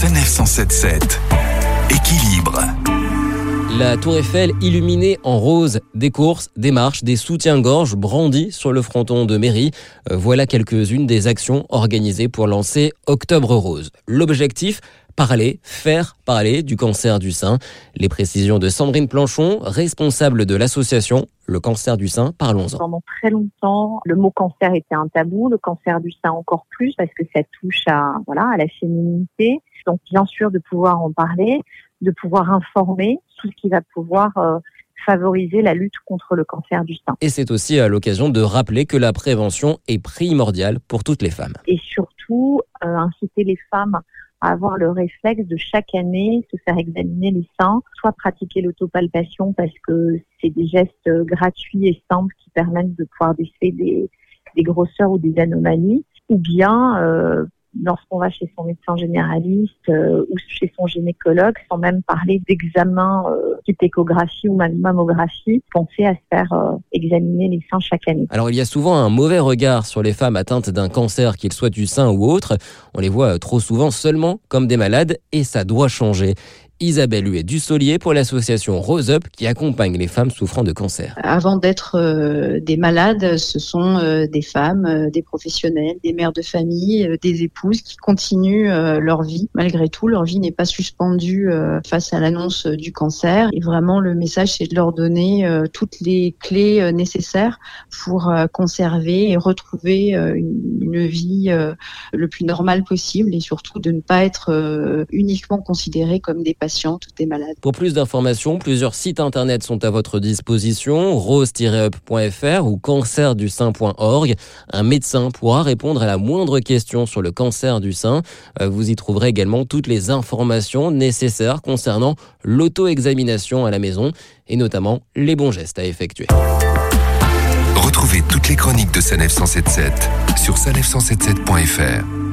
Sanef 177. Équilibre. La tour Eiffel illuminée en rose, des courses, des marches, des soutiens-gorge brandis sur le fronton de mairie. Euh, voilà quelques-unes des actions organisées pour lancer Octobre Rose. L'objectif parler, faire parler du cancer du sein. Les précisions de Sandrine Planchon, responsable de l'association Le cancer du sein, parlons-en. Pendant très longtemps, le mot cancer était un tabou, le cancer du sein encore plus parce que ça touche à, voilà, à la féminité. Donc, bien sûr, de pouvoir en parler, de pouvoir informer, tout ce qui va pouvoir euh, favoriser la lutte contre le cancer du sein. Et c'est aussi à l'occasion de rappeler que la prévention est primordiale pour toutes les femmes. Et surtout, euh, inciter les femmes à avoir le réflexe de chaque année se faire examiner les seins, soit pratiquer l'autopalpation parce que c'est des gestes gratuits et simples qui permettent de pouvoir déceler des, des grosseurs ou des anomalies, ou bien euh, lorsqu'on va chez son médecin généraliste euh, ou chez son gynécologue, sans même parler d'examen euh, type échographie ou mammographie, penser à se faire euh, examiner les seins chaque année. Alors il y a souvent un mauvais regard sur les femmes atteintes d'un cancer, qu'il soit du sein ou autre. On les voit trop souvent seulement comme des malades et ça doit changer. Isabelle Huet Dussolier pour l'association Rose Up qui accompagne les femmes souffrant de cancer. Avant d'être euh, des malades, ce sont euh, des femmes, euh, des professionnels, des mères de famille, des épouses qui continuent leur vie. Malgré tout, leur vie n'est pas suspendue face à l'annonce du cancer. Et vraiment, le message, c'est de leur donner toutes les clés nécessaires pour conserver et retrouver une, une vie le plus normale possible et surtout de ne pas être uniquement considérées comme des patients pour plus d'informations, plusieurs sites internet sont à votre disposition, rose-up.fr ou cancerdusein.org. Un médecin pourra répondre à la moindre question sur le cancer du sein. Euh, vous y trouverez également toutes les informations nécessaires concernant l'auto-examination à la maison et notamment les bons gestes à effectuer. Retrouvez toutes les chroniques de Sanef 177 sur sanef177.fr.